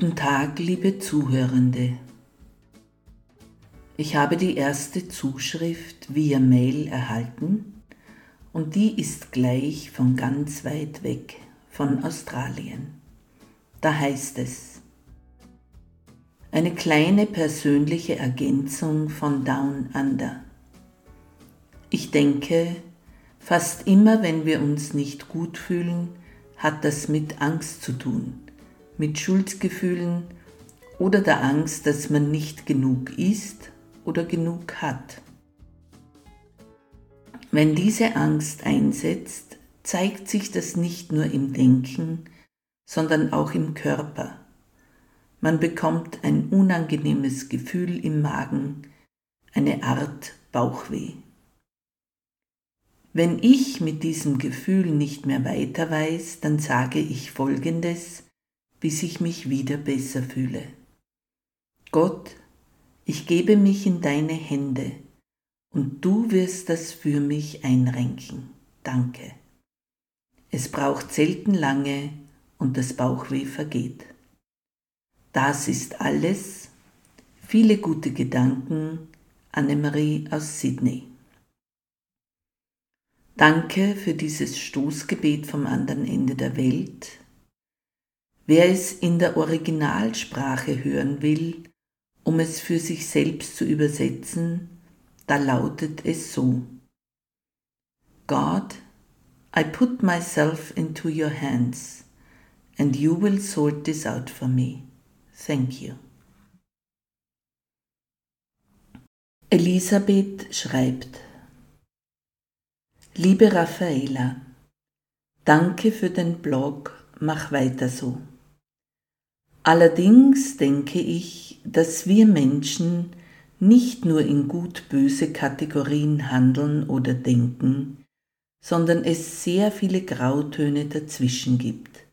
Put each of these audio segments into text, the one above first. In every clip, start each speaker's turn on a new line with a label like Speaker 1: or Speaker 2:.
Speaker 1: Guten Tag, liebe Zuhörende. Ich habe die erste Zuschrift via Mail erhalten und die ist gleich von ganz weit weg, von Australien. Da heißt es, eine kleine persönliche Ergänzung von Down Under. Ich denke, fast immer, wenn wir uns nicht gut fühlen, hat das mit Angst zu tun mit Schuldgefühlen oder der Angst, dass man nicht genug ist oder genug hat. Wenn diese Angst einsetzt, zeigt sich das nicht nur im Denken, sondern auch im Körper. Man bekommt ein unangenehmes Gefühl im Magen, eine Art Bauchweh. Wenn ich mit diesem Gefühl nicht mehr weiter weiß, dann sage ich Folgendes, bis ich mich wieder besser fühle. Gott, ich gebe mich in deine Hände und du wirst das für mich einrenken. Danke. Es braucht selten lange und das Bauchweh vergeht. Das ist alles. Viele gute Gedanken. Annemarie aus Sydney. Danke für dieses Stoßgebet vom anderen Ende der Welt. Wer es in der Originalsprache hören will, um es für sich selbst zu übersetzen, da lautet es so. God, I put myself into your hands, and you will sort this out for me. Thank you. Elisabeth schreibt, Liebe Raffaela, danke für den Blog, mach weiter so. Allerdings denke ich, dass wir Menschen nicht nur in gut-böse Kategorien handeln oder denken, sondern es sehr viele Grautöne dazwischen gibt.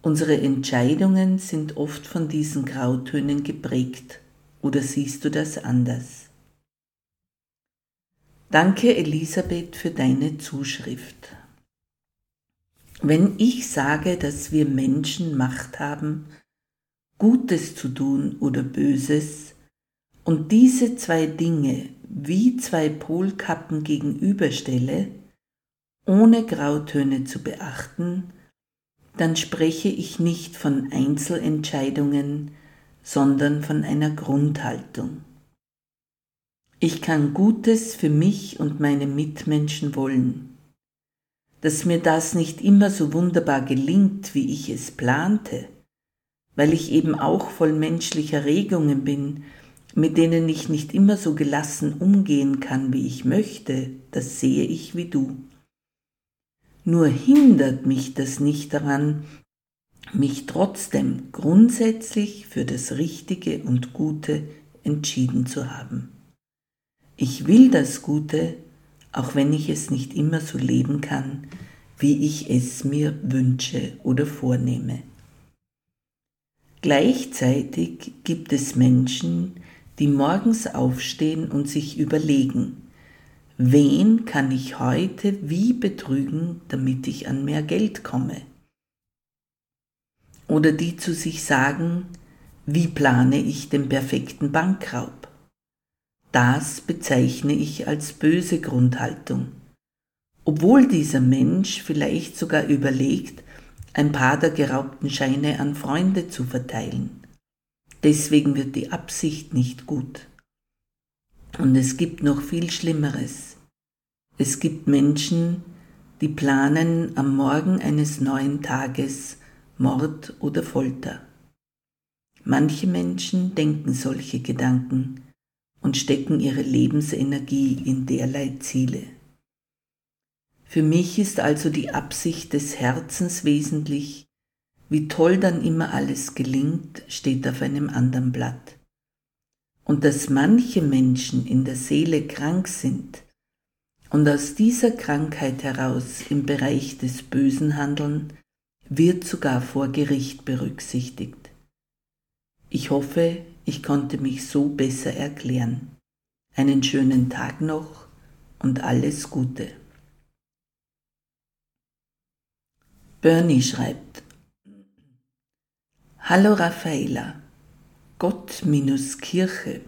Speaker 1: Unsere Entscheidungen sind oft von diesen Grautönen geprägt, oder siehst du das anders? Danke Elisabeth für deine Zuschrift. Wenn ich sage, dass wir Menschen Macht haben, Gutes zu tun oder Böses und diese zwei Dinge wie zwei Polkappen gegenüberstelle, ohne Grautöne zu beachten, dann spreche ich nicht von Einzelentscheidungen, sondern von einer Grundhaltung. Ich kann Gutes für mich und meine Mitmenschen wollen. Dass mir das nicht immer so wunderbar gelingt, wie ich es plante, weil ich eben auch voll menschlicher Regungen bin, mit denen ich nicht immer so gelassen umgehen kann, wie ich möchte, das sehe ich wie du. Nur hindert mich das nicht daran, mich trotzdem grundsätzlich für das Richtige und Gute entschieden zu haben. Ich will das Gute, auch wenn ich es nicht immer so leben kann, wie ich es mir wünsche oder vornehme. Gleichzeitig gibt es Menschen, die morgens aufstehen und sich überlegen, wen kann ich heute wie betrügen, damit ich an mehr Geld komme? Oder die zu sich sagen, wie plane ich den perfekten Bankraub? Das bezeichne ich als böse Grundhaltung. Obwohl dieser Mensch vielleicht sogar überlegt, ein paar der geraubten Scheine an Freunde zu verteilen. Deswegen wird die Absicht nicht gut. Und es gibt noch viel Schlimmeres. Es gibt Menschen, die planen am Morgen eines neuen Tages Mord oder Folter. Manche Menschen denken solche Gedanken und stecken ihre Lebensenergie in derlei Ziele. Für mich ist also die Absicht des Herzens wesentlich, wie toll dann immer alles gelingt, steht auf einem anderen Blatt. Und dass manche Menschen in der Seele krank sind und aus dieser Krankheit heraus im Bereich des Bösen handeln, wird sogar vor Gericht berücksichtigt. Ich hoffe, ich konnte mich so besser erklären. Einen schönen Tag noch und alles Gute. Bernie schreibt, Hallo Raffaela, Gott minus Kirche,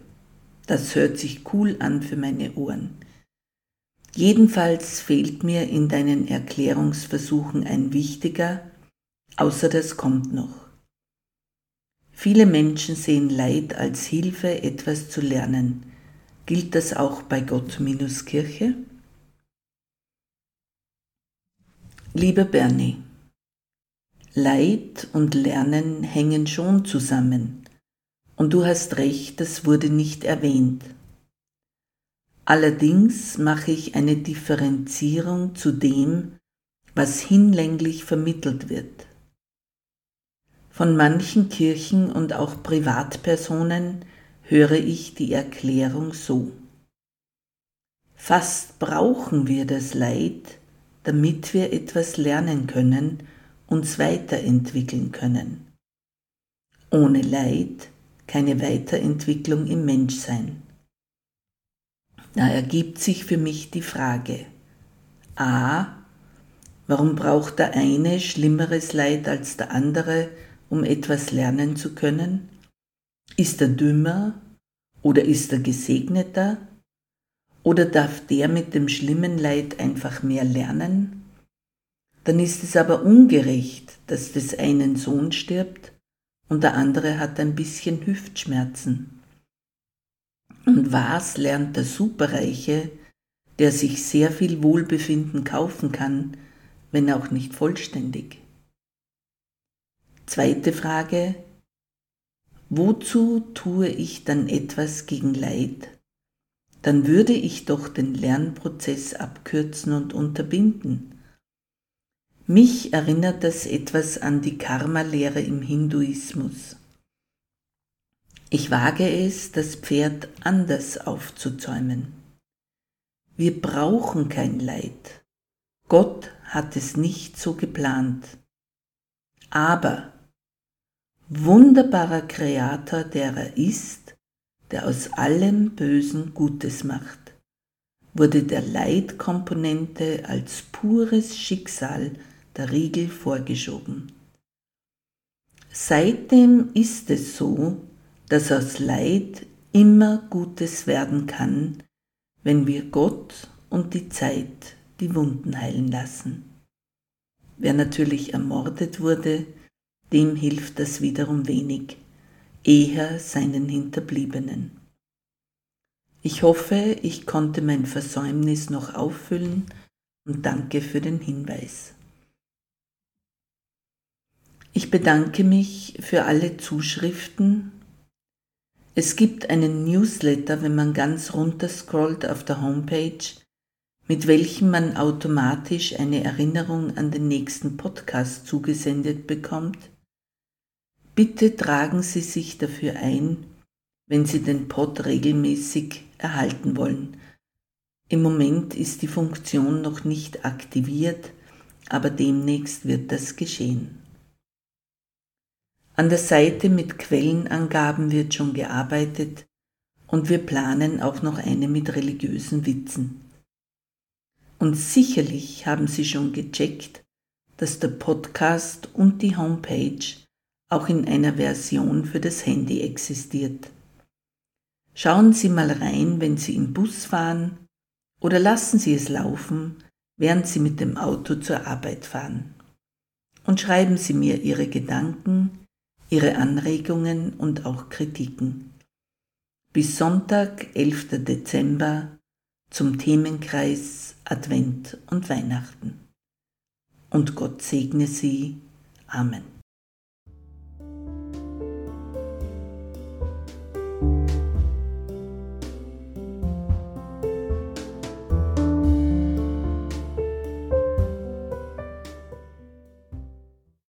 Speaker 1: das hört sich cool an für meine Ohren. Jedenfalls fehlt mir in deinen Erklärungsversuchen ein wichtiger, außer das kommt noch. Viele Menschen sehen Leid als Hilfe, etwas zu lernen. Gilt das auch bei Gott minus Kirche? Lieber Bernie, Leid und Lernen hängen schon zusammen. Und du hast recht, das wurde nicht erwähnt. Allerdings mache ich eine Differenzierung zu dem, was hinlänglich vermittelt wird. Von manchen Kirchen und auch Privatpersonen höre ich die Erklärung so. Fast brauchen wir das Leid, damit wir etwas lernen können, uns weiterentwickeln können. Ohne Leid keine Weiterentwicklung im Menschsein. Da ergibt sich für mich die Frage a. Warum braucht der eine schlimmeres Leid als der andere, um etwas lernen zu können? Ist er dümmer oder ist er gesegneter? Oder darf der mit dem schlimmen Leid einfach mehr lernen? Dann ist es aber ungerecht, dass des einen Sohn stirbt und der andere hat ein bisschen Hüftschmerzen. Und was lernt der Superreiche, der sich sehr viel Wohlbefinden kaufen kann, wenn auch nicht vollständig? Zweite Frage. Wozu tue ich dann etwas gegen Leid? Dann würde ich doch den Lernprozess abkürzen und unterbinden. Mich erinnert das etwas an die Karma-Lehre im Hinduismus. Ich wage es, das Pferd anders aufzuzäumen. Wir brauchen kein Leid. Gott hat es nicht so geplant. Aber wunderbarer Kreator, der er ist, der aus allem Bösen Gutes macht, wurde der Leidkomponente als pures Schicksal der Riegel vorgeschoben. Seitdem ist es so, dass aus Leid immer Gutes werden kann, wenn wir Gott und die Zeit die Wunden heilen lassen. Wer natürlich ermordet wurde, dem hilft das wiederum wenig, eher seinen Hinterbliebenen. Ich hoffe, ich konnte mein Versäumnis noch auffüllen und danke für den Hinweis. Ich bedanke mich für alle Zuschriften es gibt einen Newsletter, wenn man ganz runter scrollt auf der Homepage, mit welchem man automatisch eine Erinnerung an den nächsten Podcast zugesendet bekommt. Bitte tragen Sie sich dafür ein, wenn Sie den Pod regelmäßig erhalten wollen. Im Moment ist die Funktion noch nicht aktiviert, aber demnächst wird das geschehen. An der Seite mit Quellenangaben wird schon gearbeitet und wir planen auch noch eine mit religiösen Witzen. Und sicherlich haben Sie schon gecheckt, dass der Podcast und die Homepage auch in einer Version für das Handy existiert. Schauen Sie mal rein, wenn Sie im Bus fahren oder lassen Sie es laufen, während Sie mit dem Auto zur Arbeit fahren. Und schreiben Sie mir Ihre Gedanken, Ihre Anregungen und auch Kritiken. Bis Sonntag, 11. Dezember zum Themenkreis Advent und Weihnachten. Und Gott segne Sie. Amen.